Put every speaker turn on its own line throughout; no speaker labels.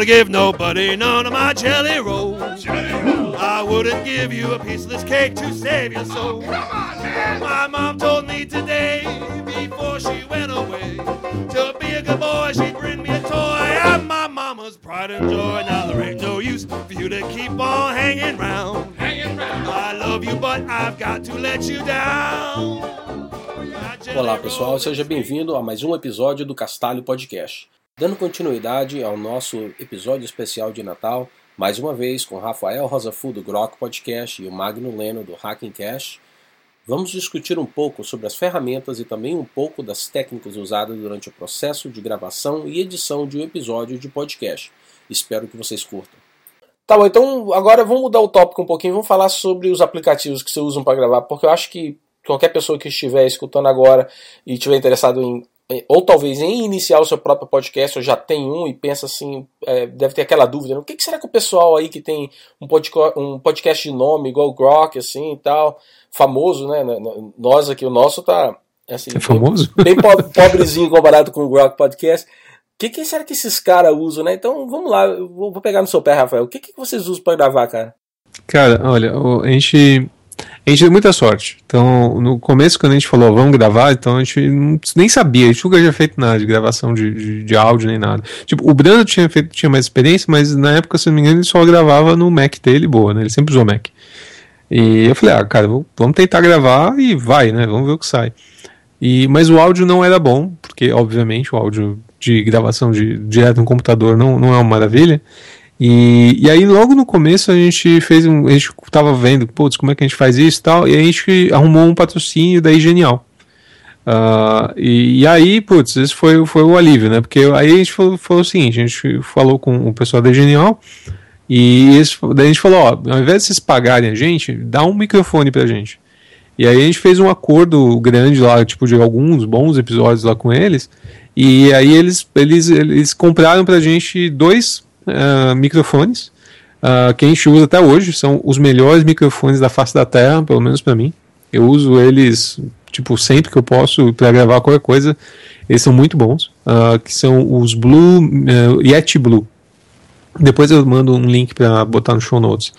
wanna give nobody none of my jelly rolls. I wouldn't give you a piece of this cake to save your soul. My mom told me today, before she went away, to be a good boy, she'd bring me a toy. I'm my mama's pride and joy. Now there ain't no use for you to keep on hanging round. Hanging round. I love you, but I've got to let you down.
Olá pessoal, seja bem-vindo a mais um episódio do Castalho Podcast. Dando continuidade ao nosso episódio especial de Natal, mais uma vez com Rafael Rosafu do Grok Podcast e o Magno Leno do Hacking Cash, vamos discutir um pouco sobre as ferramentas e também um pouco das técnicas usadas durante o processo de gravação e edição de um episódio de podcast. Espero que vocês curtam. Tá bom, então agora vamos mudar o tópico um pouquinho, vamos falar sobre os aplicativos que você usa para gravar, porque eu acho que qualquer pessoa que estiver escutando agora e estiver interessado em ou talvez em iniciar o seu próprio podcast, ou já tem um e pensa assim, é, deve ter aquela dúvida, né? o que, que, será que o pessoal aí que tem um, podcast, um podcast de nome igual o Grok, assim e tal, famoso, né? Nós aqui, o nosso tá assim,
é famoso?
bem, bem pobrezinho comparado com o Grok Podcast. O que, que será que esses caras usam, né? Então vamos lá, eu vou pegar no seu pé, Rafael. O que, que vocês usam para gravar, cara?
Cara, olha, a gente a gente deu muita sorte. Então, no começo, quando a gente falou, vamos gravar, então a gente nem sabia, a gente nunca tinha feito nada de gravação de, de, de, áudio nem nada. Tipo, o Brando tinha, feito, tinha mais experiência, mas na época, se não me engano, ele só gravava no Mac dele, boa, né? Ele sempre usou Mac. E eu falei, ah, cara, vamos tentar gravar e vai, né? Vamos ver o que sai. E, mas o áudio não era bom, porque, obviamente, o áudio de gravação de, direto no computador não, não é uma maravilha. E, e aí, logo no começo, a gente fez um. A gente tava vendo, putz, como é que a gente faz isso e tal, e a gente arrumou um patrocínio daí genial. Uh, e, e, aí, putz, esse foi, foi o alívio, né? Porque aí a gente falou, falou o seguinte: a gente falou com o pessoal da Genial, e daí a gente falou: ó, ao invés de vocês pagarem a gente, dá um microfone pra gente. E aí a gente fez um acordo grande lá, tipo, de alguns bons episódios lá com eles. E aí eles, eles, eles compraram pra gente dois uh, microfones uh, que a gente usa até hoje. São os melhores microfones da face da Terra, pelo menos para mim. Eu uso eles tipo sempre que eu posso para gravar qualquer coisa. Eles são muito bons, uh, que são os Blue uh, Yeti Blue. Depois eu mando um link para botar no show notes.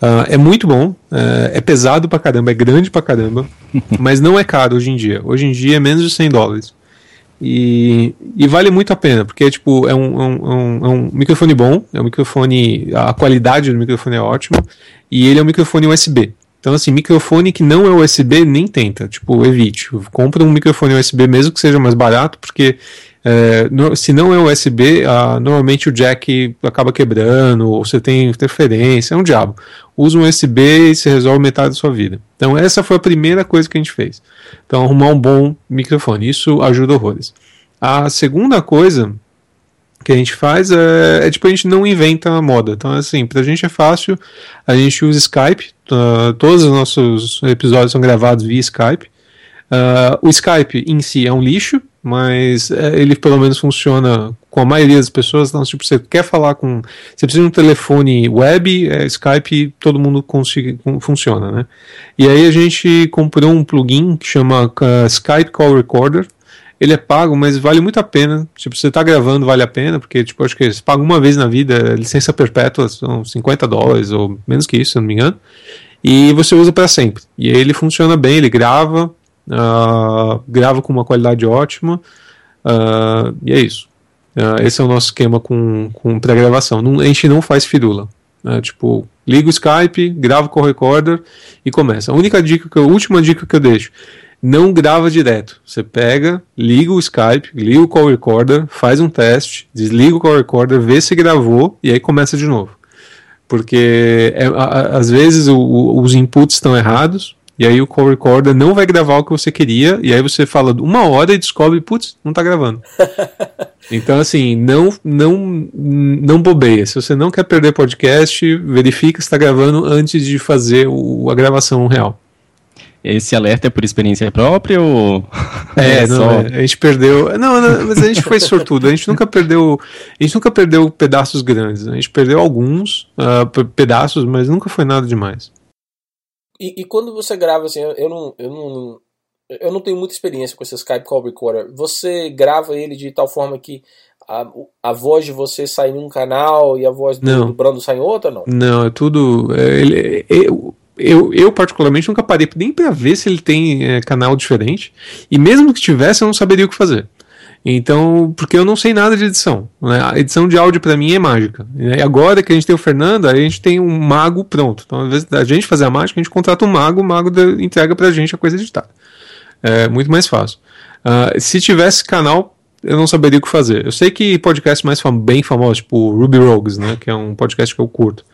Uh, é muito bom, uh, é pesado pra caramba, é grande pra caramba, mas não é caro hoje em dia. Hoje em dia é menos de 100 dólares. E, e, vale muito a pena, porque tipo, é, um, é, um, é um microfone bom, é um microfone. A qualidade do microfone é ótima, e ele é um microfone USB. Então, assim, microfone que não é USB, nem tenta. Tipo, evite. Compra um microfone USB mesmo que seja mais barato, porque é, no, se não é USB, ah, normalmente o jack acaba quebrando, ou você tem interferência, é um diabo. Usa um USB e se resolve metade da sua vida. Então, essa foi a primeira coisa que a gente fez. Então, arrumar um bom microfone. Isso ajuda horrores. A segunda coisa que a gente faz é, é, tipo, a gente não inventa a moda. Então, assim, pra gente é fácil, a gente usa Skype, uh, todos os nossos episódios são gravados via Skype. Uh, o Skype em si é um lixo, mas é, ele pelo menos funciona com a maioria das pessoas. Então, tipo, você quer falar com. Você precisa de um telefone web, é, Skype, todo mundo consiga, funciona, né? E aí a gente comprou um plugin que chama uh, Skype Call Recorder. Ele é pago, mas vale muito a pena. Tipo, você está gravando, vale a pena, porque, tipo, acho que você paga uma vez na vida, é licença perpétua, são 50 dólares, ou menos que isso, se eu não me engano. E você usa para sempre. E ele funciona bem, ele grava, uh, grava com uma qualidade ótima, uh, e é isso. Uh, esse é o nosso esquema com, com pré-gravação. A gente não faz firula. Né? Tipo, liga o Skype, grava com o recorder e começa. A única dica que eu, a última dica que eu deixo, não grava direto. Você pega, liga o Skype, liga o call recorder, faz um teste, desliga o call recorder, vê se gravou e aí começa de novo. Porque é, a, às vezes o, o, os inputs estão errados, e aí o call recorder não vai gravar o que você queria, e aí você fala uma hora e descobre, putz, não tá gravando. então, assim, não, não, não bobeia. Se você não quer perder podcast, verifica se está gravando antes de fazer o, a gravação real.
Esse alerta é por experiência própria ou.
É, é não, só... A gente perdeu. Não, não, mas a gente foi sortudo. A gente nunca perdeu. A gente nunca perdeu pedaços grandes. A gente perdeu alguns uh, pedaços, mas nunca foi nada demais.
E, e, quando você grava, assim, eu não, eu não. Eu não tenho muita experiência com esse Skype Call Recorder. Você grava ele de tal forma que a, a voz de você sai em um canal e a voz do, do Brando sai em outro, não?
Não, é tudo. É, ele, eu, eu, eu, particularmente, nunca parei nem para ver se ele tem é, canal diferente. E mesmo que tivesse, eu não saberia o que fazer. Então, porque eu não sei nada de edição. Né? A edição de áudio para mim é mágica. E agora que a gente tem o Fernando, a gente tem um mago pronto. Então, ao invés da gente fazer a mágica, a gente contrata um mago, o mago entrega pra gente a coisa editada. É muito mais fácil. Uh, se tivesse canal, eu não saberia o que fazer. Eu sei que podcasts mais fam bem famosos, tipo Ruby Rogues, né, que é um podcast que eu curto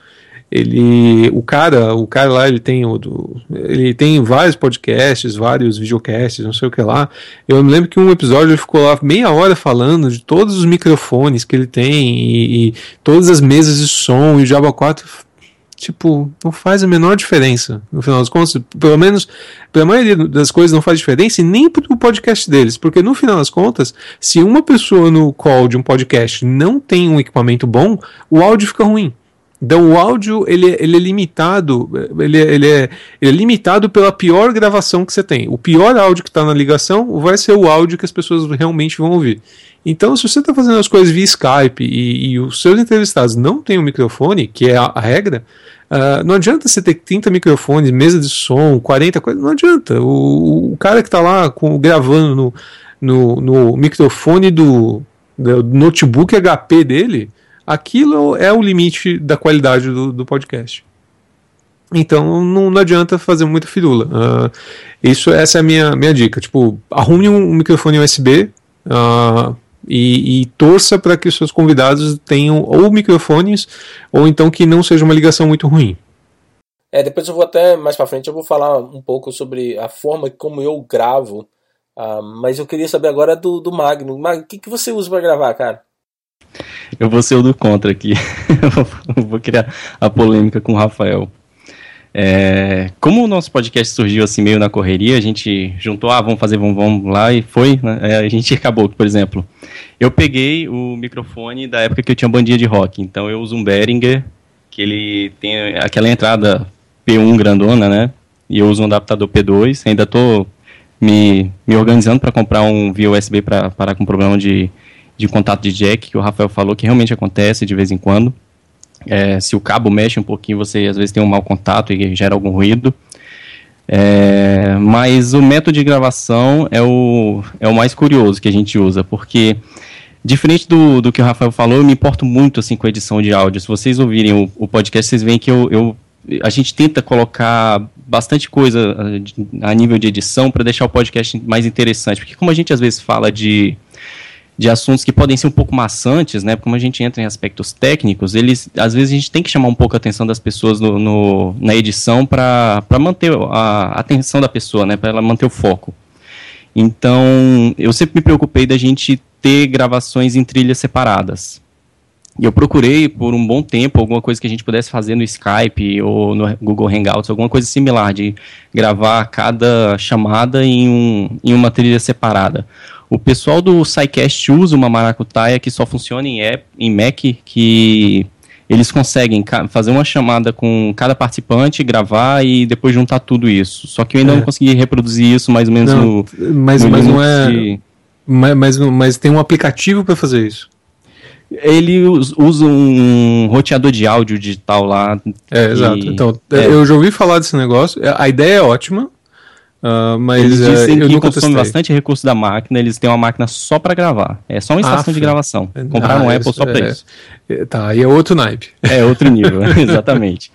ele o cara o cara lá ele tem o do, ele tem vários podcasts vários videocasts não sei o que lá. Eu me lembro que um episódio ele ficou lá meia hora falando de todos os microfones que ele tem e, e todas as mesas de som e o Java 4 tipo não faz a menor diferença no final das contas. Pelo menos pela maioria das coisas não faz diferença e nem pro podcast deles porque no final das contas se uma pessoa no call de um podcast não tem um equipamento bom o áudio fica ruim então o áudio ele, ele é limitado, ele, ele, é, ele é limitado pela pior gravação que você tem. O pior áudio que está na ligação vai ser o áudio que as pessoas realmente vão ouvir. Então, se você está fazendo as coisas via Skype e, e, os seus entrevistados não têm um microfone, que é a, a regra, uh, não adianta você ter 30 microfones, mesa de som, 40 coisas, não adianta. O, o cara que está lá com, gravando no, no, no microfone do, do notebook HP dele, aquilo é o limite da qualidade do, do podcast. Então não, não, adianta fazer muita firula. Uh, isso, essa é a minha, minha dica. Tipo, arrume um microfone USB uh, ah, e, e, torça para que os seus convidados tenham ou microfones ou então que não seja uma ligação muito ruim.
É, depois eu vou até mais para frente eu vou falar um pouco sobre a forma como eu gravo. Uh, mas eu queria saber agora do, do Magno. Magno, o que, que você usa para gravar, cara?
Eu vou ser o do contra aqui. eu vou criar a polêmica com o Rafael. É, como o nosso podcast surgiu assim meio na correria, a gente juntou, ah, vamos fazer, vamos, vamos lá e foi, né? é, a gente acabou, por exemplo, eu peguei o microfone da época que eu tinha bandinha de rock, então eu uso um Behringer, que ele tem aquela entrada P1 grandona, né, e eu uso um adaptador P2, ainda tô me, me organizando para comprar um via USB para parar com problema de de contato de jack, que o Rafael falou que realmente acontece de vez em quando. É, se o cabo mexe um pouquinho, você às vezes tem um mau contato e gera algum ruído. É, mas o método de gravação é o, é o mais curioso que a gente usa, porque diferente do, do que o Rafael falou, eu me importo muito assim com a edição de áudio. Se vocês ouvirem o, o podcast, vocês veem que eu, eu, a gente tenta colocar bastante coisa a, a nível de edição para deixar o podcast mais interessante, porque como a gente às vezes fala de de assuntos que podem ser um pouco maçantes, né? Como a gente entra em aspectos técnicos, eles às vezes a gente tem que chamar um pouco a atenção das pessoas no, no na edição para manter a atenção da pessoa, né? Para ela manter o foco. Então, eu sempre me preocupei da gente ter gravações em trilhas separadas. E eu procurei por um bom tempo alguma coisa que a gente pudesse fazer no Skype ou no Google Hangouts, alguma coisa similar, de gravar cada chamada em, um, em uma trilha separada. O pessoal do SciCast usa uma maracutaia que só funciona em, app, em Mac, que eles conseguem fazer uma chamada com cada participante, gravar e depois juntar tudo isso. Só que eu ainda é. não consegui reproduzir isso mais ou menos não, no.
Mas, no mas não é. De... Mas, mas, mas tem um aplicativo para fazer isso.
Ele usa um roteador de áudio digital lá.
É, e... exato. Então, é. eu já ouvi falar desse negócio. A ideia é ótima. Uh, mas
eles dizem uh, que consome bastante recurso da máquina, eles têm uma máquina só para gravar. É só uma estação ah, de gravação. Compraram ah, um Apple só para é, isso.
É, tá, aí é outro naipe.
É outro nível, exatamente.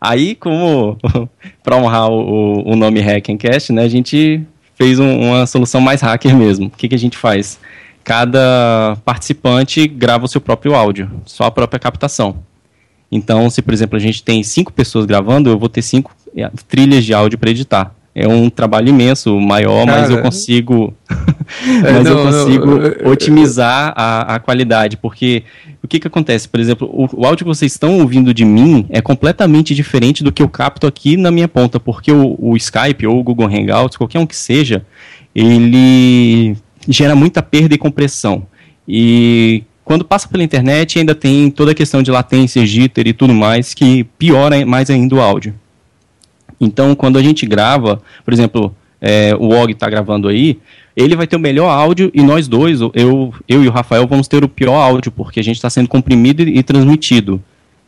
Aí, como para honrar o, o nome Hackencast, né, a gente fez um, uma solução mais hacker mesmo. O que, que a gente faz? Cada participante grava o seu próprio áudio, só a própria captação. Então, se por exemplo a gente tem cinco pessoas gravando, eu vou ter cinco é, trilhas de áudio para editar é um trabalho imenso, maior, Cara, mas eu consigo, é, mas não, eu consigo não, otimizar a, a qualidade, porque o que que acontece? Por exemplo, o, o, áudio que vocês estão ouvindo de mim é completamente diferente do que eu capto aqui na minha ponta, porque o, o Skype ou o Google Hangouts, qualquer um que seja, ele gera muita perda e compressão. E quando passa pela internet ainda tem toda a questão de latência, jitter e tudo mais, que piora mais ainda o áudio. Então, quando a gente grava, por exemplo, é, o Og está gravando aí, ele vai ter o melhor áudio e nós dois, eu, eu e o Rafael, vamos ter o pior áudio, porque a gente está sendo comprimido e, e transmitido.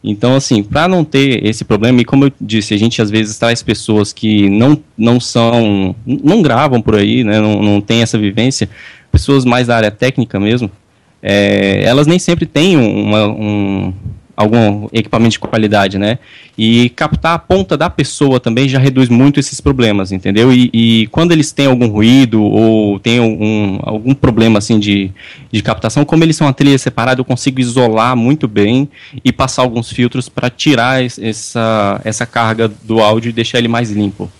Então, assim, para não ter esse problema, e como eu disse, a gente às vezes traz pessoas que não, não são, não gravam por aí, né, não, não tem essa vivência, pessoas mais da área técnica mesmo, é, elas nem sempre têm uma, um, algum equipamento de qualidade, né? E captar a ponta da pessoa também já reduz muito esses problemas, entendeu? E, e quando eles têm algum ruído ou tem algum, algum problema assim de, de captação, como eles são uma trilha separada, eu consigo isolar muito bem e passar alguns filtros para tirar essa, essa carga do áudio e deixar ele mais limpo.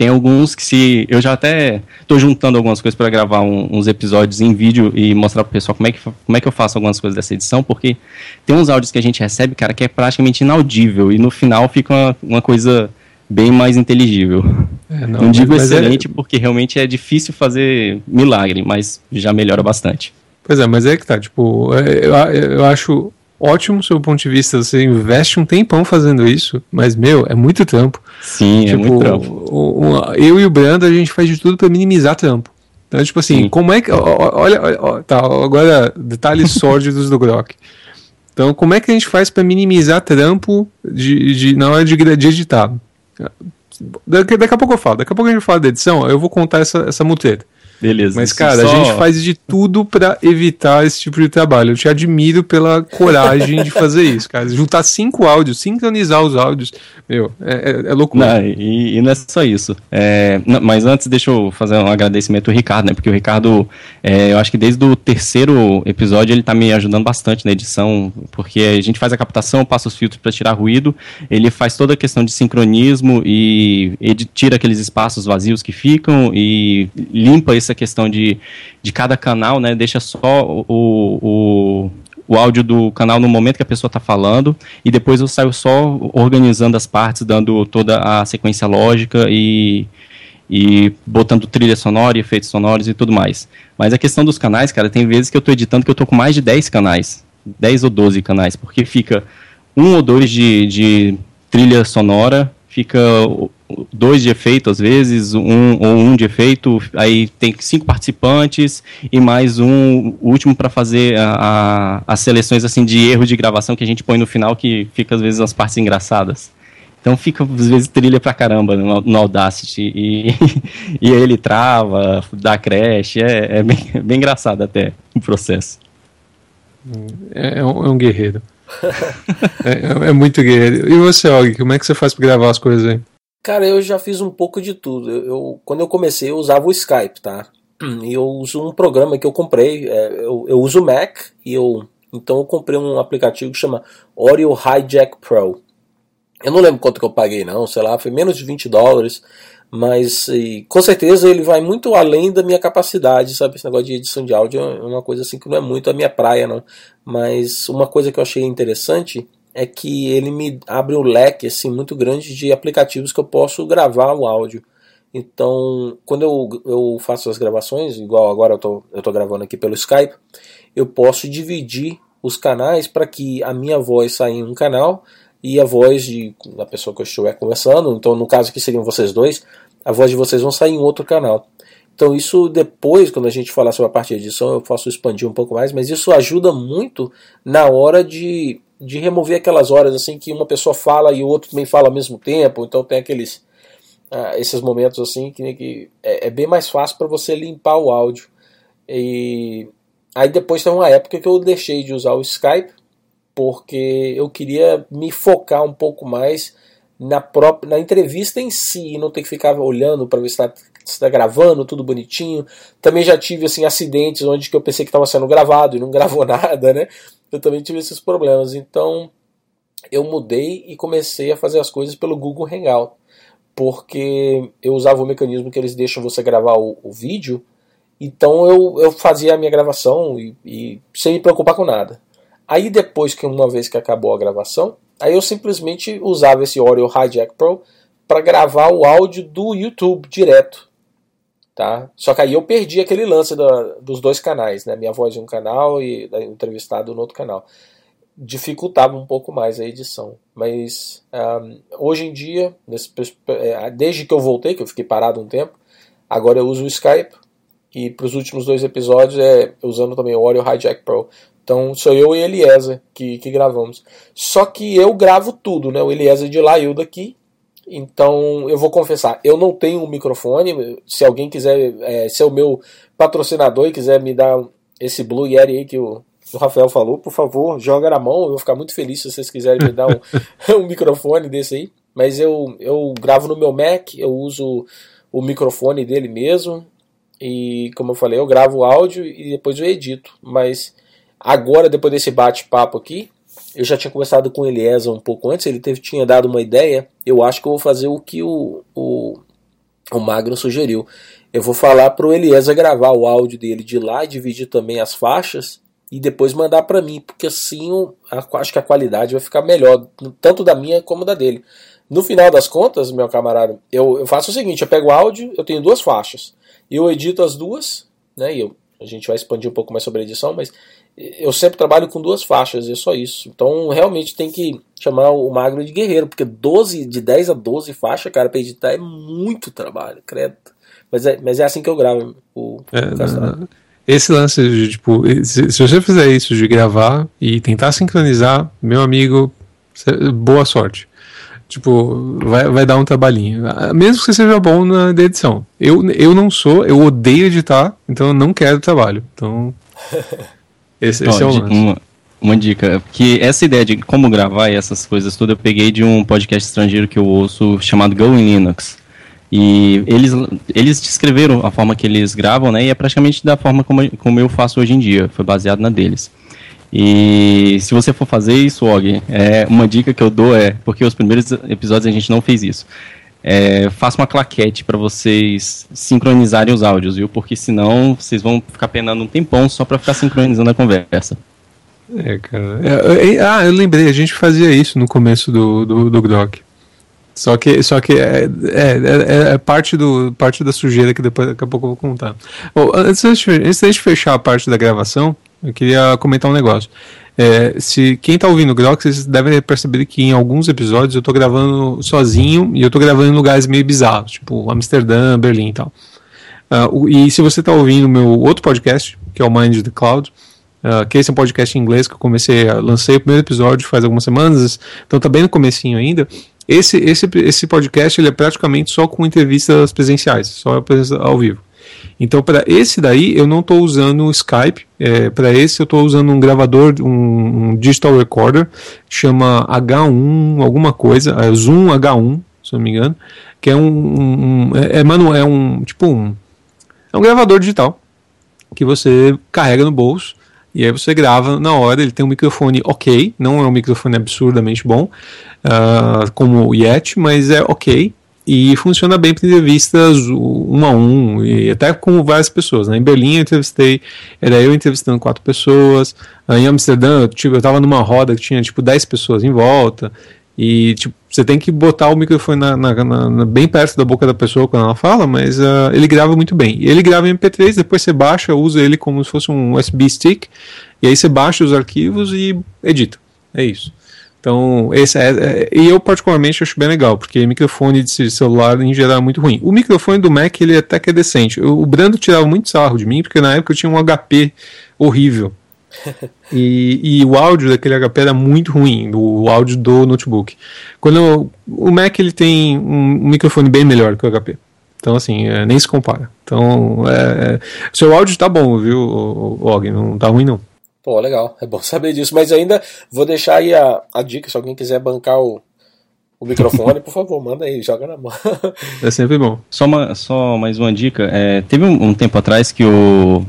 Tem alguns que se. Eu já até estou juntando algumas coisas para gravar um, uns episódios em vídeo e mostrar pro pessoal como é, que, como é que eu faço algumas coisas dessa edição, porque tem uns áudios que a gente recebe, cara, que é praticamente inaudível. E no final fica uma, uma coisa bem mais inteligível. É, não, não, digo é- excelente, é... porque realmente é difícil fazer milagre, mas já melhora bastante.
Pois é, mas é que tá, tipo, é, eu, eu acho ótimo seu ponto de vista, você investe um tempão fazendo isso, mas, meu, é muito trampo.
Sim, tipo, é muito trampo.
O, o, eu e o Brando, a gente faz de tudo para minimizar trampo. Então, tipo assim, Sim. como é que. Olha, olha, tá, agora detalhes sórdidos do Grok. Então, como é que a gente faz para minimizar trampo de, de, na hora de, de editar? Daqui, daqui a pouco eu falo, daqui a pouco a gente fala da edição, eu vou contar essa, essa muteta.
Beleza.
Mas, cara, só... a gente faz de tudo para evitar esse tipo de trabalho. Eu te admiro pela coragem de fazer isso, cara. Juntar cinco áudios, sincronizar os áudios, meu, é, é, é loucura.
Não, e, e, não é só isso. É, não, mas antes, deixa eu fazer um agradecimento ao Ricardo, né? Porque o Ricardo, é, eu acho que desde o terceiro episódio ele tá me ajudando bastante na edição, porque a gente faz a captação, passa os filtros para tirar ruído, ele faz toda a questão de sincronismo e ele tira aqueles espaços vazios que ficam e limpa esse essa questão de, de cada canal, né? Deixa só o, o, o áudio do canal no momento que a pessoa está falando e depois eu saio só organizando as partes, dando toda a sequência lógica e, e botando trilha sonora e efeitos sonoros e tudo mais. Mas a questão dos canais, cara, tem vezes que eu estou editando que eu estou com mais de 10 canais, 10 ou 12 canais, porque fica um ou dois de, de trilha sonora, fica dois de efeito às vezes, um ou um de efeito, aí tem cinco participantes e mais um último para fazer a, a, as seleções assim de erro de gravação que a gente põe no final que fica às vezes as partes engraçadas. Então fica às vezes trilha pra caramba no, no Audacity e, e ele trava, dá crash, é, é bem, é bem engraçado até o processo.
É, é, um, é um guerreiro. é, é, muito guerreiro. E você, Og, como é que você faz para gravar as coisas aí?
Cara, eu já fiz um pouco de tudo. Eu, eu, quando eu comecei, eu usava o Skype, tá? E eu uso um programa que eu comprei. É, eu, eu uso o Mac e eu. Então eu comprei um aplicativo que chama Audio Hijack Pro. Eu não lembro quanto que eu paguei, não, sei lá, foi menos de 20 dólares. Mas e, com certeza ele vai muito além da minha capacidade, sabe? Esse negócio de edição de áudio é uma coisa assim que não é muito a minha praia, não. Mas uma coisa que eu achei interessante é que ele me abre um leque assim muito grande de aplicativos que eu posso gravar o áudio. Então, quando eu, eu faço as gravações, igual agora eu tô, eu tô gravando aqui pelo Skype, eu posso dividir os canais para que a minha voz saia em um canal e a voz de, da pessoa que eu estiver conversando, então no caso que seriam vocês dois, a voz de vocês vão sair em outro canal. Então isso depois, quando a gente falar sobre a parte de edição, eu posso expandir um pouco mais, mas isso ajuda muito na hora de de remover aquelas horas assim que uma pessoa fala e o outro também fala ao mesmo tempo, então tem aqueles ah, esses momentos assim que, que é, é, bem mais fácil para você limpar o áudio. E aí depois tem uma época que eu deixei de usar o Skype porque eu queria me focar um pouco mais na própria na entrevista em si, e não ter que ficar olhando para ver se está está gravando, tudo bonitinho. Também já tive assim acidentes onde que eu pensei que estava sendo gravado e não gravou nada, né? Eu também tive esses problemas. Então eu mudei e comecei a fazer as coisas pelo Google Hangout, porque eu usava o mecanismo que eles deixam você gravar o, o vídeo. Então eu, eu fazia a minha gravação e, e sem me preocupar com nada. Aí depois que uma vez que acabou a gravação, aí eu simplesmente usava esse Audio Hijack Pro para gravar o áudio do YouTube direto. Tá? Só que aí eu perdi aquele lance da, dos dois canais, né? Minha voz em um canal e da entrevistado no outro canal. Dificultava um pouco mais a edição. Mas um, hoje em dia, é, desde que eu voltei, que eu fiquei parado um tempo, agora eu uso o Skype e para os últimos dois episódios é usando também o Audio Hijack Pro. Então sou eu e Eliezer que, que gravamos. Só que eu gravo tudo, né? O Eliezer de lá e eu daqui. Então eu vou confessar, eu não tenho um microfone. Se alguém quiser é, ser o meu patrocinador e quiser me dar esse Blue Yeti aí que o, o Rafael falou, por favor, joga na mão. Eu vou ficar muito feliz se vocês quiserem me dar um, um microfone desse aí. Mas eu, eu gravo no meu Mac, eu uso o microfone dele mesmo. E como eu falei, eu gravo o áudio e depois eu edito. Mas agora, depois desse bate-papo aqui, eu já tinha conversado com o Eliezer um pouco antes, ele teve, tinha dado uma ideia. Eu acho que eu vou fazer o que o, o, o Magno sugeriu. Eu vou falar para o Eliezer gravar o áudio dele de lá e dividir também as faixas e depois mandar para mim, porque assim eu acho que a qualidade vai ficar melhor, tanto da minha como da dele. No final das contas, meu camarada, eu, eu faço o seguinte: eu pego o áudio, eu tenho duas faixas eu edito as duas, né? E eu, a gente vai expandir um pouco mais sobre a edição, mas eu sempre trabalho com duas faixas, é só isso. Então realmente tem que chamar o magro de guerreiro, porque 12, de 10 a 12 faixas, cara, pra editar é muito trabalho, credo. Mas é, mas é assim que eu gravo o, é,
o Esse lance de, tipo, se, se você fizer isso de gravar e tentar sincronizar, meu amigo, boa sorte. Tipo, vai, vai dar um trabalhinho. Mesmo que você seja bom na edição. Eu, eu não sou, eu odeio editar, então eu não quero trabalho. Então. Esse, esse é.
Uma, uma dica, que essa ideia de como gravar e essas coisas tudo eu peguei de um podcast estrangeiro que eu ouço chamado Go in Linux. E eles, eles descreveram a forma que eles gravam, né? E é praticamente da forma como, como eu faço hoje em dia. Foi baseado na deles. E se você for fazer isso, Og, é, uma dica que eu dou é, porque os primeiros episódios a gente não fez isso, é, faça uma claquete para vocês sincronizarem os áudios, viu? Porque senão vocês vão ficar penando um tempão só para ficar sincronizando a conversa.
É, cara. É, é, ah, eu lembrei, a gente fazia isso no começo do, do, do Grok. Só que, só que é, é, é, é, parte, do, parte da sujeira que depois, daqui a pouco eu vou contar. Bom, antes, antes de fechar a parte da gravação, eu queria comentar um negócio. É, se quem está ouvindo o Grok, vocês devem perceber que em alguns episódios eu estou gravando sozinho e eu estou gravando em lugares meio bizarros, tipo Amsterdã, Berlim e tal. Uh, e se você está ouvindo meu outro podcast, que é o Mind the Cloud, uh, que esse é um podcast em inglês que eu comecei, a, lancei o primeiro episódio faz algumas semanas, então está bem no comecinho ainda. Esse, esse, esse podcast ele é praticamente só com entrevistas presenciais, só ao vivo. Então, para esse daí, eu não estou usando o Skype. É, para esse, eu estou usando um gravador, um, um, digital recorder, chama H1, alguma coisa, é Zoom H1, se não me engano, que é um, um é, é, mano, é um tipo um, é um gravador digital que você carrega no bolso e aí você grava na hora. Ele tem um microfone ok, não é um microfone absurdamente bom, uh, como o Yeti, mas é ok e funciona bem para entrevistas um a um e até com várias pessoas. Né? Em Berlim eu entrevistei, era eu entrevistando quatro pessoas. Em Amsterdã, tipo, eu estava numa roda que tinha tipo 10 pessoas em volta. E tipo, você tem que botar o microfone na, na, na, bem perto da boca da pessoa quando ela fala, mas uh, ele grava muito bem. Ele grava em MP3, depois você baixa, usa ele como se fosse um USB stick, e aí você baixa os arquivos e edita. É isso. Então, esse é, é, e eu particularmente acho bem legal, porque microfone de celular em geral é muito ruim. O microfone do Mac ele até que é decente. o Brando tirava muito sarro de mim, porque na época eu tinha um HP horrível. e, e, o áudio daquele HP era muito ruim, o áudio do notebook. Quando eu, o Mac ele tem um, um, microfone bem melhor que o HP. Então, assim, é, nem se compara. Então, é, é seu áudio tá bom, viu, Og? Não tá ruim, não.
Pô, legal, é bom saber disso. Mas ainda vou deixar aí a, a dica, se alguém quiser bancar o, o microfone, por favor, manda aí, joga na mão.
é sempre bom.
Só, uma, só mais uma dica. É, teve um, um, tempo atrás que o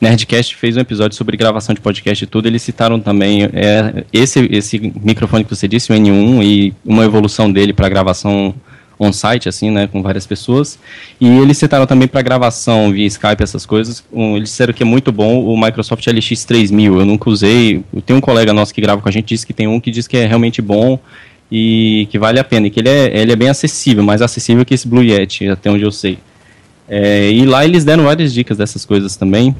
Nerdcast fez um episódio sobre gravação de podcast e tudo. Eles citaram também é, esse, esse microfone que você disse, o N1, e uma evolução dele para gravação on-site, assim, né, com várias pessoas. E eles citaram também para gravação via Skype, essas coisas. Um, eles disseram que é muito bom o Microsoft LX3000. Eu nunca usei. Tenho um colega nosso que grava com a gente, disse que tem um que diz que é realmente bom e que vale a pena. E que ele é, ele é bem acessível, mais acessível que esse Blue Yeti, até onde eu sei. É, e lá eles deram várias dicas dessas coisas também,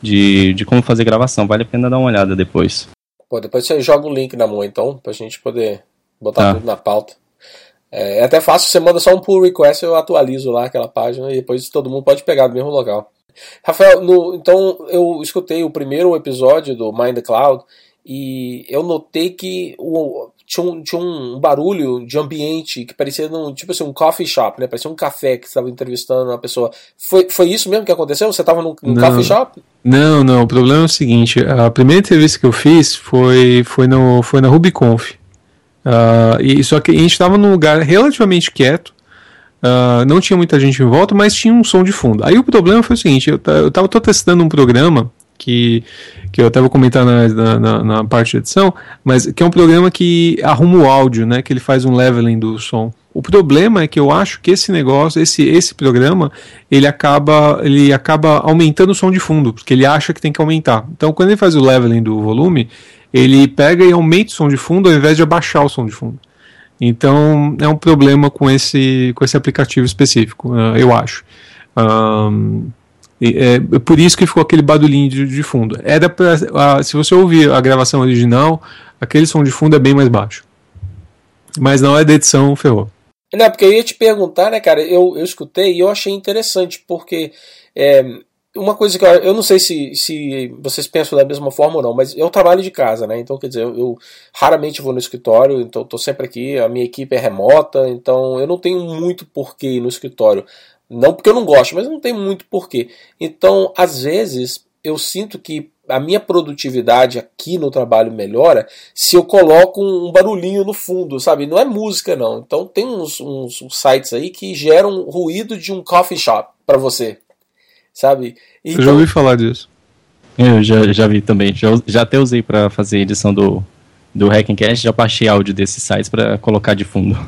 de, de como fazer gravação. Vale a pena dar uma olhada depois.
Pô, depois você joga o link na mão, então, pra gente poder botar tá. tudo na pauta. É, é, até fácil, você manda só um pull request, eu atualizo lá aquela página e depois todo mundo pode pegar do mesmo local. Rafael, no, então eu escutei o primeiro episódio do Mind the Cloud e eu notei que o, tinha, um, tinha um barulho de ambiente que parecia num, tipo assim, um coffee shop, né? Parecia um café que estava entrevistando uma pessoa. Foi, foi isso mesmo que aconteceu? Você estava num, num coffee shop?
Não, não. O problema é o seguinte: a primeira entrevista que eu fiz foi, foi, no, foi na RubyConf. Uh, e, só que a gente estava num lugar relativamente quieto. Uh, não tinha muita gente em volta, mas tinha um som de fundo. Aí o problema foi o seguinte: eu, eu tava tô testando um programa que, que eu até vou comentar na, na, na, parte de edição, mas que é um programa que arruma o áudio, né? Que ele faz um leveling do som. O problema é que eu acho que esse negócio, esse, esse programa, ele acaba, ele acaba aumentando o som de fundo, porque ele acha que tem que aumentar. Então, quando ele faz o leveling do volume, ele pega e aumenta o som de fundo ao invés de abaixar o som de fundo. Então é um problema com esse, com esse aplicativo específico, uh, eu acho. Um, é, é, por isso que ficou aquele barulhinho de, de fundo. Era pra, uh, se você ouvir a gravação original, aquele som de fundo é bem mais baixo. Mas na hora da edição ferrou.
Não, porque eu ia te perguntar, né, cara? Eu, eu escutei e eu achei interessante, porque é, uma coisa que eu, eu não sei se, se vocês pensam da mesma forma ou não, mas eu trabalho de casa, né? Então, quer dizer, eu, eu raramente vou no escritório, então estou sempre aqui, a minha equipe é remota, então eu não tenho muito porquê ir no escritório. Não porque eu não gosto, mas não tem muito porquê. Então, às vezes, eu sinto que a minha produtividade aqui no trabalho melhora se eu coloco um barulhinho no fundo, sabe? Não é música, não. Então, tem uns, uns, uns sites aí que geram ruído de um coffee shop para você sabe?
Então, eu já ouvi falar disso.
Eu já, já vi também. Já, já até usei para fazer edição do, do Hackencast, já baixei áudio desses sites para colocar de fundo.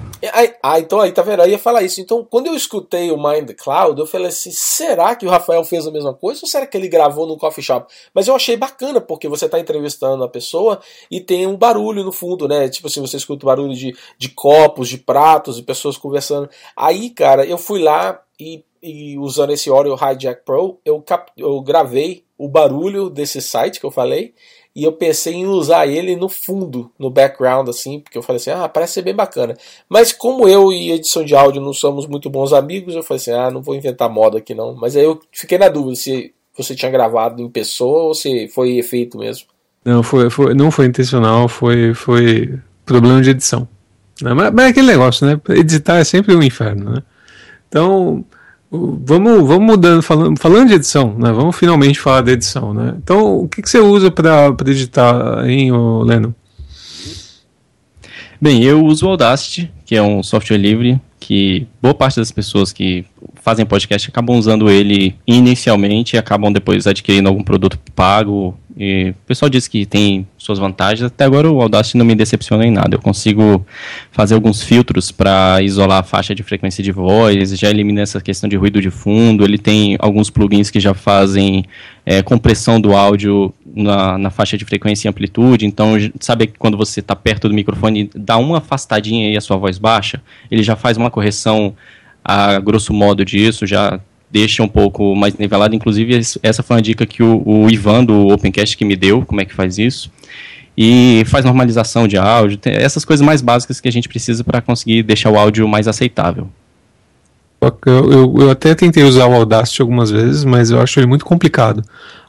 Ah, então aí, tá vendo? Eu ia falar isso. Então, quando eu escutei o Mind the Cloud, eu falei assim: será que o Rafael fez a mesma coisa ou será que ele gravou no coffee shop? Mas eu achei bacana, porque você tá entrevistando a pessoa e tem um barulho no fundo, né? Tipo assim, você escuta o barulho de, de copos, de pratos, de pessoas conversando. Aí, cara, eu fui lá e e usando esse Audio Hijack Pro, eu, eu gravei o barulho desse site que eu falei e eu pensei em usar ele no fundo, no background, assim, porque eu falei assim, ah, parece ser bem bacana. Mas como eu e edição de áudio não somos muito bons amigos, eu falei assim, ah, não vou inventar moda aqui não. Mas aí eu fiquei na dúvida se você tinha gravado em pessoa ou se foi efeito mesmo.
Não, foi, foi, não foi intencional, foi, foi problema de edição. Mas, mas é aquele negócio, né? Editar é sempre um inferno, né? Então, Vamos, vamos mudando, falando, falando de edição, né? Vamos finalmente falar da edição, né? Então, o que, que você usa para editar, hein, Leno?
Bem, eu uso o Audacity, que é um software livre, que boa parte das pessoas que fazem podcast acabam usando ele inicialmente e acabam depois adquirindo algum produto pago e o pessoal diz que tem suas vantagens. Até agora o Audacity não me decepciona em nada. Eu consigo fazer alguns filtros para isolar a faixa de frequência de voz, já elimina essa questão de ruído de fundo. Ele tem alguns plugins que já fazem é, compressão do áudio na, na, faixa de frequência e amplitude. Então, sabe que quando você está perto do microfone, dá uma afastadinha e a sua voz baixa, ele já faz uma correção a grosso modo disso, já deixa um pouco mais nivelado. Inclusive, essa foi uma dica que o, o Ivan do Opencast que me deu, como é que faz isso. E faz normalização de áudio, essas coisas mais básicas que a gente precisa para conseguir deixar o áudio mais aceitável.
Eu, eu, eu, até tentei usar o Audacity algumas vezes, mas eu acho ele muito complicado.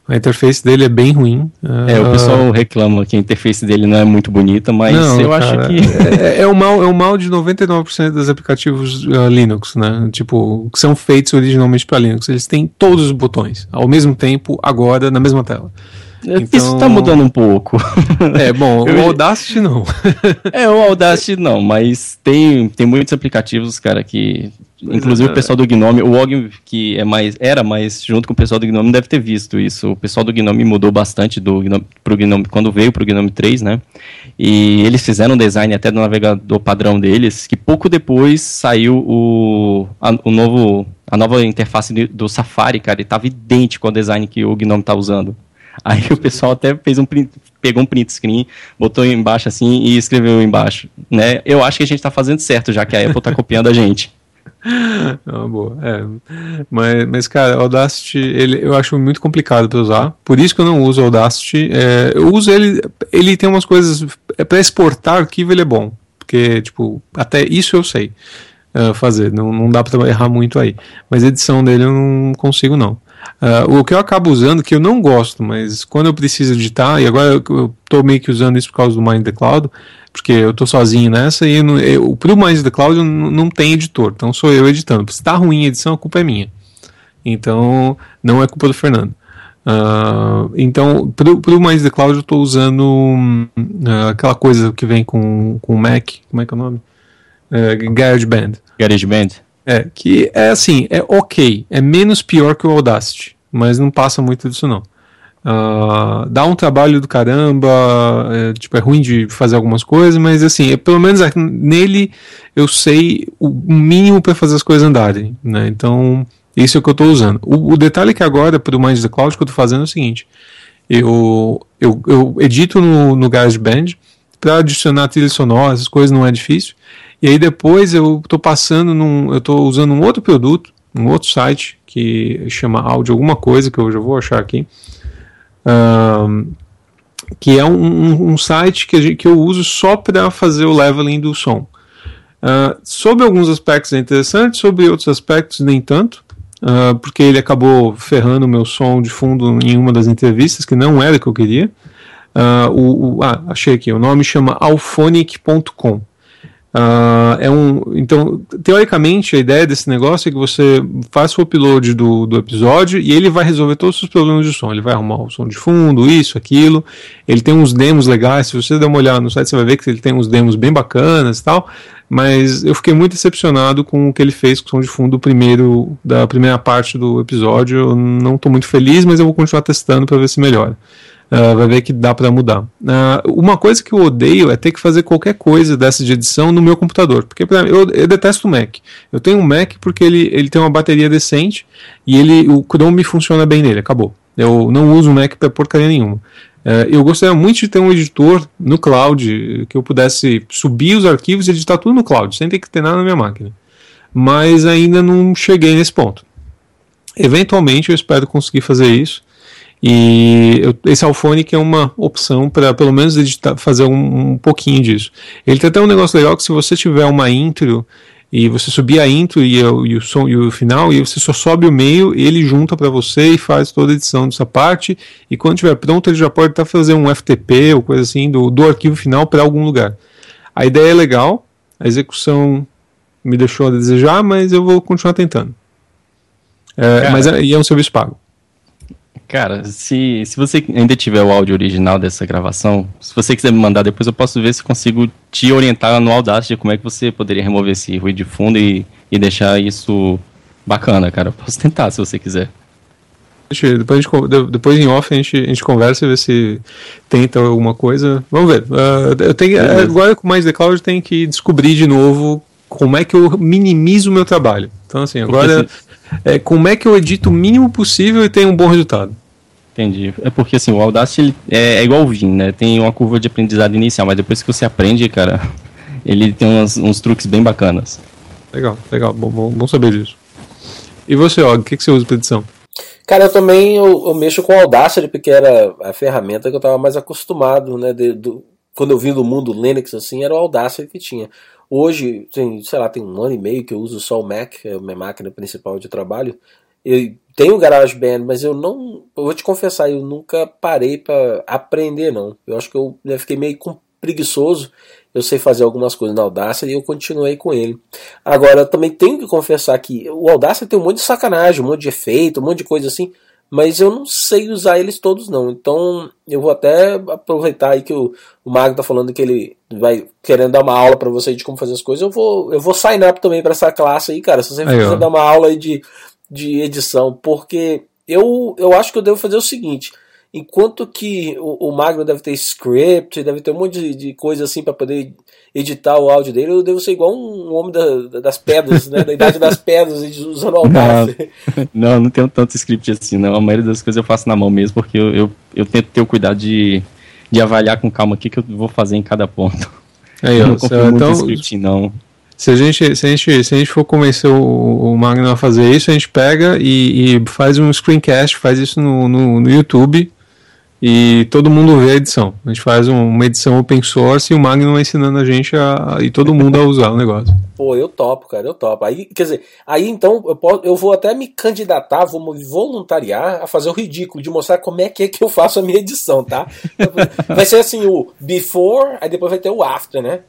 A interface dele é bem ruim.
É, uh... o pessoal reclama que a interface dele não é muito bonita, mas não, eu cara, acho que.
é, é, o mal, é o mal de 99% dos aplicativos uh, Linux, né? Tipo, que são feitos originalmente para Linux. Eles têm todos os botões, ao mesmo tempo, agora, na mesma tela.
Então... Isso tá mudando um pouco.
É, bom, o Audacity não.
é, o Audacity não, mas tem, tem muitos aplicativos, cara, que Inclusive o pessoal do Gnome, o Og que é mais, era mais junto com o pessoal do Gnome deve ter visto isso. O pessoal do Gnome mudou bastante do Gnome, pro Gnome quando veio pro Gnome 3, né? E eles fizeram um design até do navegador padrão deles, que pouco depois saiu o, a, o novo, a nova interface do Safari, cara, e tava idêntico ao design que o Gnome tá usando. Aí o pessoal até fez um print, pegou um print screen, botou embaixo assim e escreveu embaixo, né? Eu acho que a gente está fazendo certo, já que a Apple está copiando a gente.
Não, boa. É. Mas, mas, cara, Audacity ele, eu acho muito complicado para usar. Por isso que eu não uso Audacity. É, eu uso ele. Ele tem umas coisas. É, para exportar arquivo, ele é bom. Porque, tipo, até isso eu sei uh, fazer. Não, não dá para errar muito aí. Mas edição dele eu não consigo, não. Uh, o que eu acabo usando, que eu não gosto, mas quando eu preciso editar, e agora eu estou meio que usando isso por causa do Mind the Cloud, porque eu estou sozinho nessa, e eu, eu, pro Mind the Cloud não, não tem editor, então sou eu editando. Se está ruim a edição, a culpa é minha. Então, não é culpa do Fernando. Uh, então, pro, pro Mind the Cloud eu estou usando uh, aquela coisa que vem com o Mac, como é que é o nome? Uh, GarageBand.
GarageBand.
É, que é assim, é ok, é menos pior que o Audacity, mas não passa muito disso não. Uh, dá um trabalho do caramba, é, tipo, é ruim de fazer algumas coisas, mas assim, é, pelo menos nele eu sei o mínimo para fazer as coisas andarem, né? Então, isso é o que eu estou usando. O, o, detalhe é que agora, para o Mind the Cloud, que eu estou fazendo é o seguinte: eu, eu, eu edito no, no GarageBand para adicionar trilha sonora, essas coisas não é difícil. E aí depois eu estou passando num. Eu estou usando um outro produto, um outro site que chama áudio alguma coisa, que eu já vou achar aqui. Um, que é um, um, um site que, que eu uso só para fazer o leveling do som. Uh, sobre alguns aspectos é interessante, sobre outros aspectos nem tanto, uh, porque ele acabou ferrando o meu som de fundo em uma das entrevistas, que não era o que eu queria. Uh, o, o, ah, achei aqui, o nome chama alphonic.com. Uh, é um, então, teoricamente, a ideia desse negócio é que você faça o upload do, do episódio e ele vai resolver todos os problemas de som. Ele vai arrumar o som de fundo, isso, aquilo. Ele tem uns demos legais. Se você der uma olhada no site, você vai ver que ele tem uns demos bem bacanas e tal. Mas eu fiquei muito decepcionado com o que ele fez com o som de fundo do primeiro, da primeira parte do episódio. Eu não estou muito feliz, mas eu vou continuar testando para ver se melhora. Uh, vai ver que dá para mudar. Uh, uma coisa que eu odeio é ter que fazer qualquer coisa dessa de edição no meu computador, porque pra, eu, eu, detesto o Mac. Eu tenho um Mac porque ele, ele tem uma bateria decente e ele, o Chrome funciona bem nele, acabou. Eu não uso o Mac para porcaria nenhuma. Uh, eu gostaria muito de ter um editor no cloud que eu pudesse subir os arquivos e editar tudo no cloud, sem ter que ter nada na minha máquina. Mas ainda não cheguei nesse ponto. Eventualmente eu espero conseguir fazer isso. E eu, esse Alphonic é uma opção para pelo menos editar, fazer um, um, pouquinho disso. Ele tem até um negócio legal que se você tiver uma intro e você subir a intro e, e o som e o final e você só sobe o meio, ele junta para você e faz toda a edição dessa parte e quando estiver pronto ele já pode tá fazendo um FTP ou coisa assim do, do arquivo final para algum lugar. A ideia é legal, a execução me deixou a desejar, mas eu vou continuar tentando. É, mas é, e é um serviço pago.
Cara, se, se você ainda tiver o áudio original dessa gravação, se você quiser me mandar depois, eu posso ver se consigo te orientar no Audacity como é que você poderia remover esse ruído de fundo e, e deixar isso bacana, cara. Eu posso tentar se você quiser.
Depois, gente, depois em off a gente, a gente conversa e vê se tenta alguma coisa. Vamos ver. Uh, eu tenho, agora com mais The Cloud eu tenho que descobrir de novo como é que eu minimizo o meu trabalho. Então, assim, agora é, como é que eu edito o mínimo possível e tenho um bom resultado.
Entendi. É porque assim, o Audacity ele é, é igual o Vim, né? Tem uma curva de aprendizado inicial, mas depois que você aprende, cara, ele tem uns, uns truques bem bacanas.
Legal, legal. Bom, bom, bom saber disso. E você, Og, o que, que você usa para edição?
Cara, eu também eu, eu, mexo com o Audacity porque era a ferramenta que eu estava mais acostumado, né? De, do, quando eu vim do mundo Linux, assim, era o Audacity que tinha. Hoje, tem, sei lá, tem um ano e meio que eu uso só o Mac, é a minha máquina principal de trabalho. Eu tenho GarageBand, mas eu não. Eu vou te confessar, eu nunca parei para aprender, não. Eu acho que eu fiquei meio preguiçoso. Eu sei fazer algumas coisas na Audacity e eu continuei com ele. Agora, eu também tenho que confessar que o Audacity tem um monte de sacanagem, um monte de efeito, um monte de coisa assim mas eu não sei usar eles todos não. Então eu vou até aproveitar aí que o, o Mago tá falando que ele vai querendo dar uma aula para você de como fazer as coisas. Eu vou eu vou sign up também para essa classe aí, cara. Se você aí, quiser dar uma aula aí de de edição, porque eu, eu acho que eu devo fazer o seguinte: enquanto que o, o Magno deve ter script, deve ter um monte de, de coisa assim para poder editar o áudio dele, eu devo ser igual um homem da, das pedras, né, da idade das pedras, usando o.
Não, não, não tenho tanto script assim, não. A maioria das coisas eu faço na mão mesmo, porque eu, eu, eu tento ter o cuidado de, de avaliar com calma o que, que eu vou fazer em cada ponto.
Aí, eu não confio muito então, script, não. Se a gente, se a gente, se a gente for convencer o, o Magno a fazer isso, a gente pega e, e faz um screencast, faz isso no, no, no YouTube e todo mundo vê a edição. A gente faz uma edição open source e o Magnum ensinando a gente a, e todo mundo a usar o negócio.
Pô, eu topo, cara, eu topo. Aí, quer dizer, aí então eu, posso, eu vou até me candidatar, vou me voluntariar a fazer o ridículo de mostrar como é que é que eu faço a minha edição, tá? Vai ser assim o before, aí depois vai ter o after, né?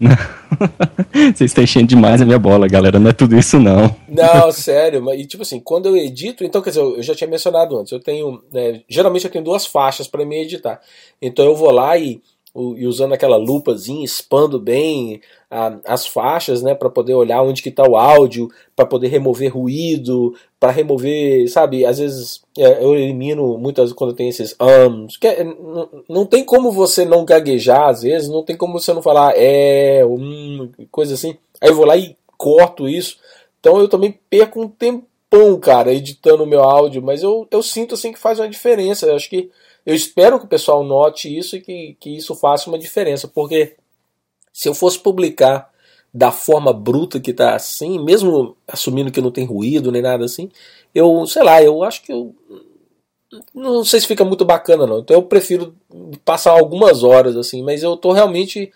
Vocês estão enchendo demais a minha bola, galera. Não é tudo isso, não.
Não, sério. Mas, e tipo assim, quando eu edito, então, quer dizer, eu já tinha mencionado antes, eu tenho. Né, geralmente eu tenho duas faixas para me editar. Então eu vou lá e, e usando aquela lupazinha, expando bem a, as faixas, né, para poder olhar onde que tá o áudio, para poder remover ruído, para remover, sabe, às vezes é, eu elimino muitas quando tem esses ums, é, não, não tem como você não gaguejar às vezes, não tem como você não falar é, um, coisa assim. Aí eu vou lá e corto isso. Então eu também perco um tempão, cara, editando o meu áudio, mas eu, eu sinto assim que faz uma diferença. Eu acho que eu espero que o pessoal note isso e que, que isso faça uma diferença, porque se eu fosse publicar da forma bruta que tá assim, mesmo assumindo que não tem ruído nem nada assim, eu, sei lá, eu acho que eu não sei se fica muito bacana não. Então eu prefiro passar algumas horas assim, mas eu tô realmente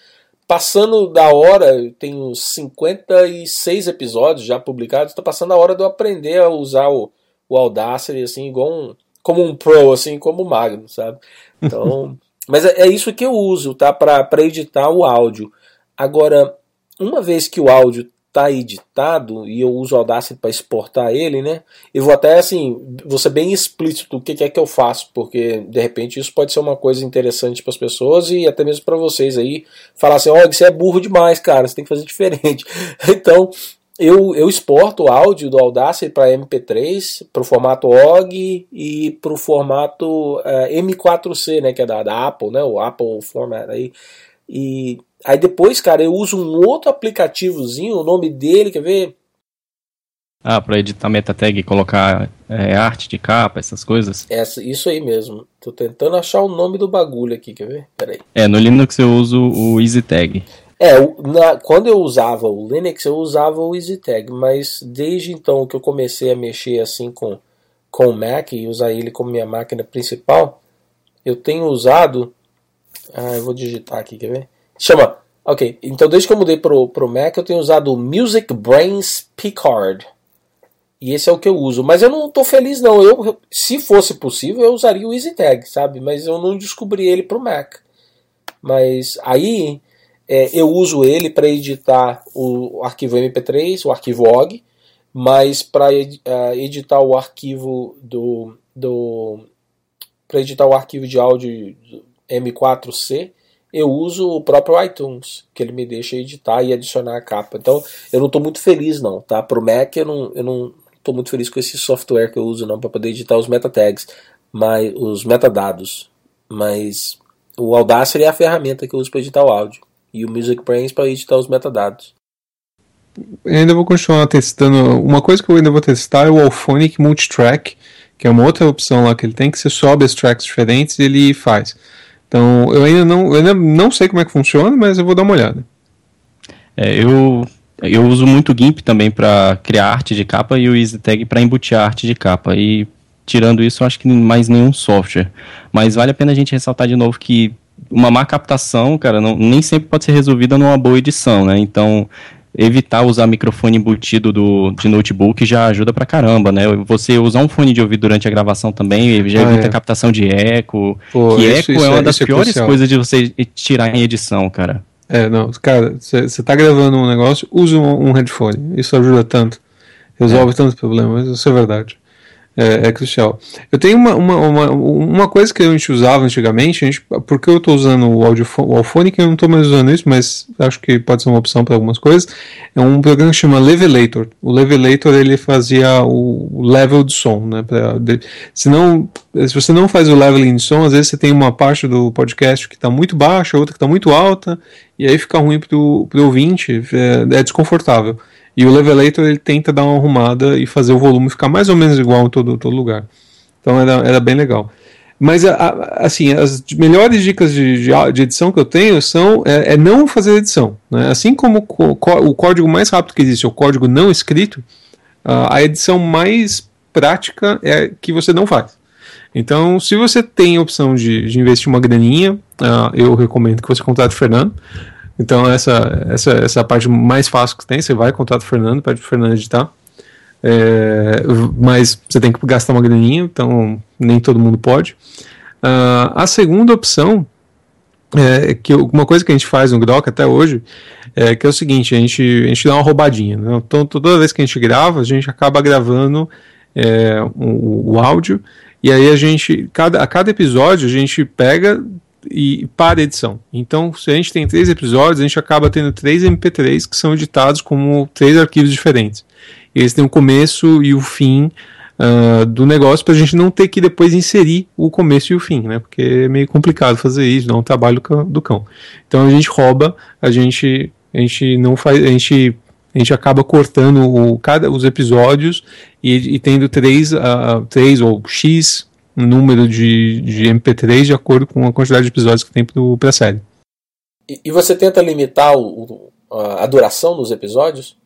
passando da hora, eu tenho 56 episódios já publicados, tá passando a hora de eu aprender a usar o, o Audacity assim, igual um, como um pro assim, como o Magno, sabe? Então, mas é, é, isso que eu uso, tá, para editar o áudio. Agora, uma vez que o áudio está editado e eu uso o Audacity para exportar ele, né? Eu vou até assim, vou ser bem explícito o que, que é que eu faço, porque de repente isso pode ser uma coisa interessante para as pessoas e até mesmo para vocês aí falar assim, olha, você é burro demais, cara, você tem que fazer diferente. Então, eu, eu exporto o áudio do Audacity para MP3, para o formato OGG e para o formato uh, eh, M4C, né, que é da, da Apple, né, o Apple Format aí. E Aí depois, cara, eu uso um outro aplicativozinho, o nome dele, quer ver?
Ah, para editar meta tag e colocar é, arte de capa, essas coisas?
Essa, isso aí mesmo. Tô tentando achar o nome do bagulho aqui, quer ver? Peraí.
É, no Linux eu uso o EasyTag.
É, na, quando eu usava o Linux, eu usava o EasyTag, mas desde então que eu comecei a mexer assim com, com o Mac e usar ele como minha máquina principal, eu tenho usado. Ah, eu vou digitar aqui, quer ver? Chama. Ok, então desde que eu mudei pro, pro Mac eu tenho usado o Music Brains Picard. E esse é o que eu uso. Mas eu não tô feliz não. Eu, se fosse possível, eu usaria o EasyTag, sabe? Mas eu não descobri ele pro Mac. Mas aí é, eu uso ele para editar o, o, arquivo MP3, o arquivo OGG, mas para uh, editar o arquivo do, do para editar o arquivo de áudio M4C, eu uso o próprio iTunes, que ele me deixa editar e adicionar a capa. Então, eu não estou muito feliz não, tá? Pro Mac eu não, eu não estou muito feliz com esse software que eu uso não para poder editar os meta tags, mas os metadados. Mas o Audacity é a ferramenta que eu uso para editar o áudio e o Music Brains para editar os metadados.
Eu ainda vou continuar testando. Uma coisa que eu ainda vou testar é o Alphonic Multitrack, que é uma outra opção lá que ele tem que você sobe as tracks diferentes e ele faz. Então, eu ainda não, eu ainda não sei como é que funciona, mas eu vou dar uma olhada.
É, eu, eu uso muito o GIMP também para criar arte de capa e o EasyTag para embutir a arte de capa. E tirando isso, eu acho que mais nenhum software. Mas vale a pena a gente ressaltar de novo que uma má captação, cara, não, nem sempre pode ser resolvida numa boa edição, né? Então, evitar usar microfone embutido do, de notebook já ajuda pra caramba, né? Você usar um fone de ouvido durante a gravação também já ah, evita é. captação de eco. Pô, que isso, eco isso é uma é, das é piores é coisas de você tirar em edição, cara.
É, não, cara, você tá gravando um negócio, usa um, um headphone. Isso ajuda tanto. Resolve é. tantos problemas, isso é verdade é, é crucial. Eu tenho uma, uma, uma, uma, coisa que a gente usava antigamente, a gente, porque eu estou usando o, audiofone, o Alphonic, eu não estou mais usando isso, mas acho que pode ser uma opção para algumas coisas. É um programa que chama Levelator. O Levelator ele fazia o level de som, né? Pra, de, se, não, se você não faz o leveling de som, às vezes você tem uma parte do podcast que está muito baixa, outra que está muito alta, e aí fica ruim para o ouvinte, é, é desconfortável. E o Levelator ele tenta dar uma arrumada e fazer o volume ficar mais ou menos igual em todo, todo lugar. Então era, era bem legal. Mas assim, as melhores dicas de, de, de edição que eu tenho são é, é não fazer edição. Né? Assim como o, código mais rápido que existe o código não escrito, a edição mais prática é que você não faz. Então, se você tem a opção de, de investir uma graninha, uh, eu recomendo que você contrate o Fernando. Então, essa, essa, essa é parte mais fácil que tem. Você vai, contrata o Fernando, pede pro Fernando editar. É, mas você tem que gastar uma graninha, então nem todo mundo pode. Uh, a segunda opção é que uma coisa que a gente faz no Grok até hoje é que é o seguinte, a gente, a gente dá uma roubadinha. Né? Então toda vez que a gente grava, a gente acaba gravando é, o, o, áudio e aí a gente, cada, a cada episódio a gente pega e para edição. Então, se a gente tem três episódios, a gente acaba tendo três MP3 que são editados como três arquivos diferentes. Eles têm o começo e o fim uh, do negócio para a gente não ter que depois inserir o começo e o fim, né? Porque é meio complicado fazer isso, dá um trabalho do cão. Então a gente rouba, a gente, a gente não faz, a gente a gente acaba cortando o, cada, os episódios e, e tendo três, uh, três ou X número de, de MP3 de acordo com a quantidade de episódios que tem para a série.
E, e, você tenta limitar o, a duração dos episódios?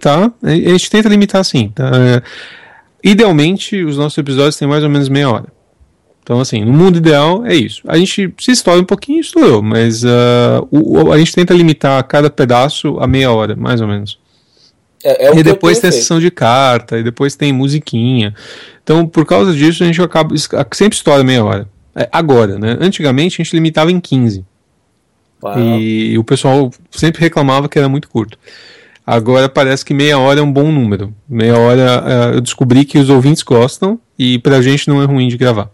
Tá, a gente tenta limitar assim. Tá? É, idealmente, os nossos episódios têm mais ou menos meia hora. Então, assim, no mundo ideal é isso. A gente se estoura um pouquinho, estourou, mas uh, o, a gente tenta limitar cada pedaço a meia hora, mais ou menos. É, é e depois tem a sessão de carta, e depois tem musiquinha. Então, por causa disso, a gente acaba sempre estoura meia hora. É, agora, né? Antigamente a gente limitava em 15. Uau. E o pessoal sempre reclamava que era muito curto. Agora parece que meia hora é um bom número. Meia hora uh, eu descobri que os ouvintes gostam e pra gente não é ruim de gravar.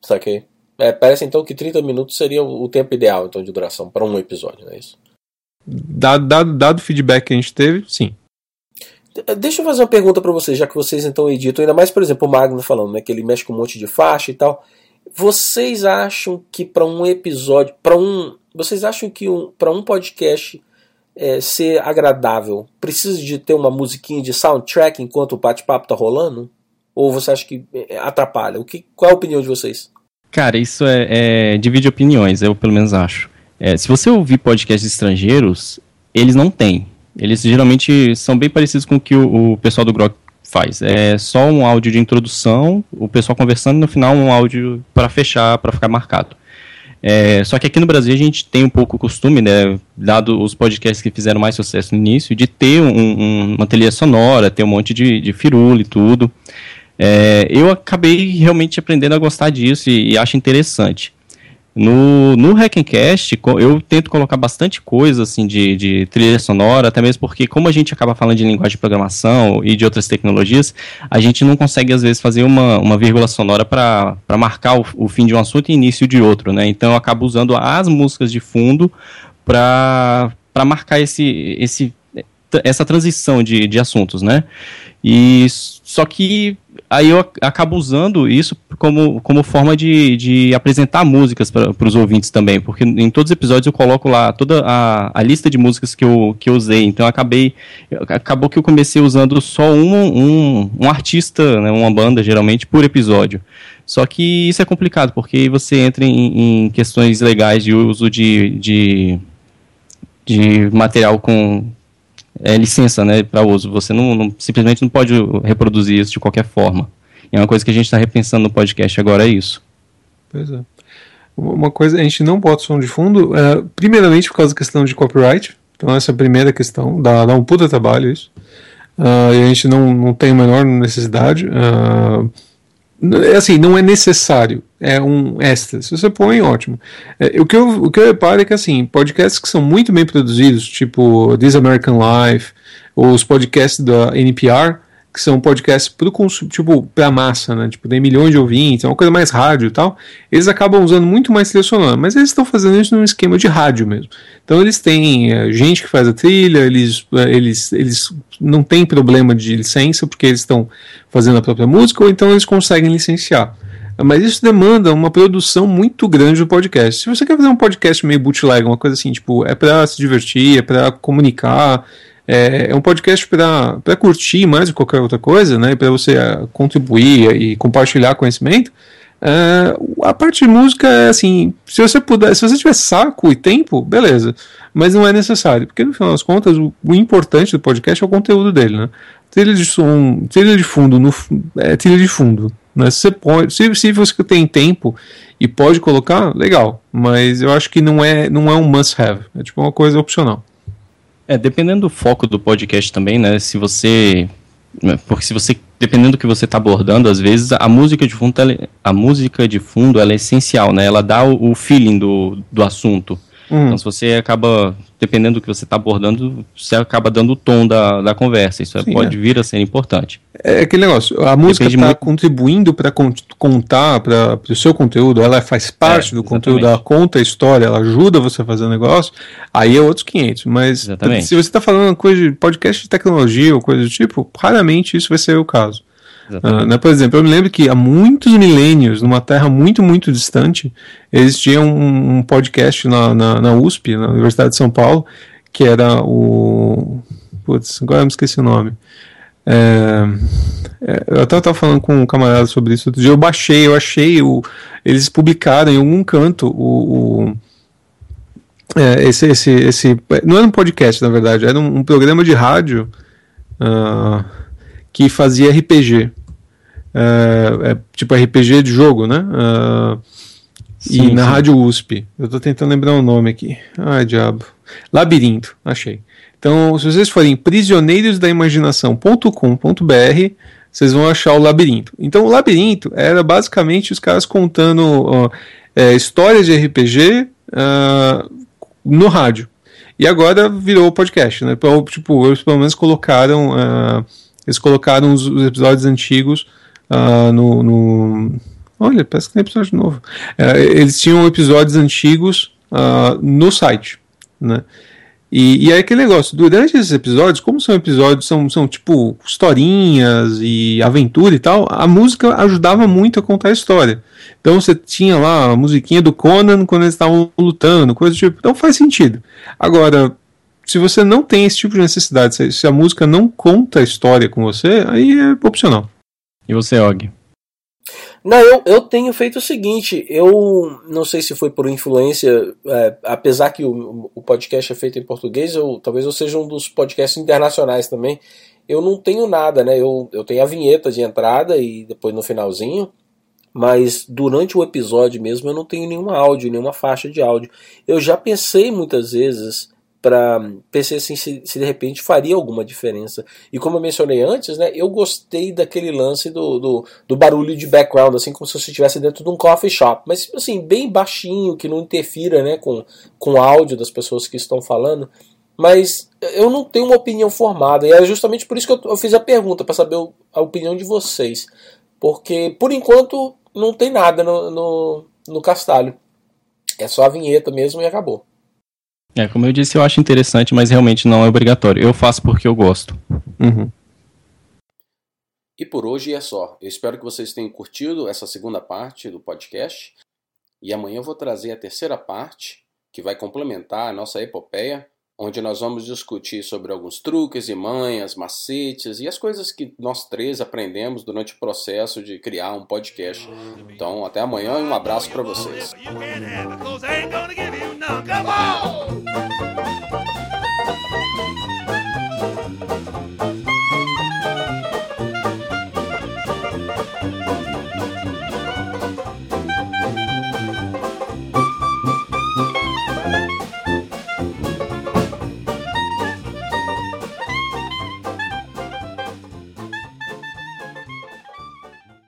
Saquei. É, parece então que 30 minutos seria o tempo ideal então, de duração para um episódio, não é isso?
Dado, dado, dado o feedback que a gente teve, sim.
Deixa eu fazer uma pergunta para vocês, já que vocês então editam, ainda mais, por exemplo, o Magno falando, né, que ele mexe com um monte de faixa e tal. Vocês acham que para um episódio, para um, vocês acham que um, para um podcast é, ser agradável, precisa de ter uma musiquinha de soundtrack enquanto o bate-papo tá rolando? Ou você acha que é, atrapalha? O que, qual é a opinião de vocês?
Cara, isso é, é divide opiniões, eu pelo menos acho. É, se você ouvir podcasts estrangeiros, eles não têm. Eles geralmente são bem parecidos com o que o, o pessoal do Grok faz. É só um áudio de introdução, o pessoal conversando e no final um áudio para fechar, para ficar marcado. É, só que aqui no Brasil a gente tem um pouco o costume, né, dado os podcasts que fizeram mais sucesso no início, de ter um, um, uma trilha sonora, ter um monte de, de firula e tudo. É, eu acabei realmente aprendendo a gostar disso e, e acho interessante. No, no Hackencast, eu tento colocar bastante coisa assim de, de trilha sonora, até mesmo porque, como a gente acaba falando de linguagem de programação e de outras tecnologias, a gente não consegue, às vezes, fazer uma, uma vírgula sonora para marcar o, o fim de um assunto e início de outro, né? Então eu acabo usando as músicas de fundo para marcar esse, esse, essa transição de, de assuntos, né? E só que aí eu acabo usando isso como, como forma de, de apresentar músicas para os ouvintes também, porque em todos os episódios eu coloco lá toda a, a lista de músicas que eu, que eu usei, então acabei acabou que eu comecei usando só um, um, um artista, né, uma banda geralmente, por episódio. Só que isso é complicado, porque você entra em, em questões legais de uso de, de, de material com é, licença né, para uso. Você não, não, simplesmente não pode reproduzir isso de qualquer forma. E é uma coisa que a gente está repensando no podcast agora, é isso.
Pois é. Uma coisa, a gente não bota som de fundo, é, primeiramente por causa da questão de copyright. Então essa é a primeira questão, dá, dá um puta trabalho isso. Uh, e a gente não, não tem a menor necessidade. Uh, assim, não é necessário, é um extra. Se você põe, ótimo. É, o, que eu, o que eu reparo é que, assim, podcasts que são muito bem produzidos, tipo This American Life, ou os podcasts da NPR, que são podcasts pro consumo, tipo, pra massa, né? Tipo, tem milhões de ouvintes, é uma coisa mais rádio e tal. Eles acabam usando muito mais trilha mas eles estão fazendo isso num esquema de rádio mesmo. Então eles têm é, gente que faz a trilha, eles, é, eles, eles não têm problema de licença porque eles estão fazendo a própria música, ou então eles conseguem licenciar. Mas isso demanda uma produção muito grande do podcast. Se você quer fazer um podcast meio bootleg, uma coisa assim, tipo, é para se divertir, é para comunicar, é, é um podcast para curtir mais do que qualquer outra coisa, né? Para você uh, contribuir e compartilhar conhecimento. Uh, a parte de música é assim, se você puder, se você tiver saco e tempo, beleza, mas não é necessário, porque no final das contas o, o importante do podcast é o conteúdo dele, né? Trilha de som, trilha de fundo, no, é trilha de fundo, Né? Se, você pode, se, se você tem tempo e pode colocar, legal. Mas eu acho que não é, não é um must-have. É tipo uma coisa opcional.
É, dependendo do foco do podcast também, né? Se você. Né, porque se você. Dependendo do que você está abordando, às vezes a música de fundo, ela, a música de fundo ela é essencial, né? Ela dá o, o feeling do, do assunto. Uhum. Então, se você acaba, dependendo do que você está abordando, você acaba dando o tom da, da conversa. Isso Sim, pode é. vir a ser importante.
É aquele negócio, a música está muito... contribuindo para contar para o seu conteúdo, ela faz parte é, do conteúdo, ela conta a história, ela ajuda você a fazer o negócio, aí é outros 500. Mas exatamente. se você está falando coisa de podcast de tecnologia ou coisa do tipo, raramente isso vai ser o caso. Uh, né, por exemplo, eu me lembro que há muitos milênios, numa terra muito, muito distante, existia um, um podcast na, na, na, USP, na Universidade de São Paulo, que era o. Putz, agora eu me esqueci o nome. É, é, eu até estava falando com um camarada sobre isso outro dia. Eu baixei, eu achei. O, eles publicaram em algum canto o. o é, esse, esse, esse. Não era um podcast, na verdade, era um, um programa de rádio. Uh, que fazia RPG. É, é, tipo RPG de jogo, né? Uh, sim, e na sim. Rádio USP. Eu tô tentando lembrar o nome aqui. Ai, diabo. Labirinto, achei. Então, se vocês forem prisioneiros-da-imaginação.com.br, vocês vão achar o labirinto. Então, o labirinto era basicamente os caras contando é, histórias de RPG uh, no rádio. E agora virou podcast, né? Tipo, eles pelo menos colocaram. Uh, eles colocaram os, os episódios antigos uh, no, no, Olha, parece que tem episódio novo. Uh, eles tinham episódios antigos uh, no site, né? E, e aí aquele negócio, durante esses episódios, como são episódios, são, são tipo historinhas e aventura e tal, a música ajudava muito a contar a história. Então você tinha lá a musiquinha do Conan quando eles estavam lutando, coisa do tipo. Então faz sentido. Agora, se você não tem esse tipo de necessidade, se, se a música não conta a história com você, aí é opcional.
E você, Og?
Não, eu, eu tenho feito o seguinte, eu não sei se foi por influência, é, apesar que o, o podcast é feito em português, eu, talvez eu seja um dos podcasts internacionais também, eu não tenho nada, né? Eu, eu tenho a vinheta de entrada e depois no finalzinho, mas durante o episódio mesmo eu não tenho nenhum áudio, nenhuma faixa de áudio. Eu já pensei muitas vezes para pensei assim se, se, de repente faria alguma diferença. E como eu mencionei antes, né, eu gostei daquele lance do, do, do, barulho de background, assim como se você estivesse dentro de um coffee shop, mas assim, bem baixinho, que não interfira né, com, com o áudio das pessoas que estão falando. Mas eu não tenho uma opinião formada, e é justamente por isso que eu, eu fiz a pergunta, para saber a opinião de vocês. Porque, por enquanto, não tem nada no, no, no castalho. É só a vinheta mesmo e acabou.
É, como eu disse, eu acho interessante, mas realmente não é obrigatório. Eu faço porque eu gosto.
Uhum. E por hoje é só. Eu espero que vocês tenham curtido essa segunda parte do podcast. E amanhã eu vou trazer a terceira parte, que vai complementar a nossa epopeia, onde nós vamos discutir sobre alguns truques e manhas, macetes e as coisas que nós três aprendemos durante o processo de criar um podcast. Então, até amanhã e um abraço para vocês.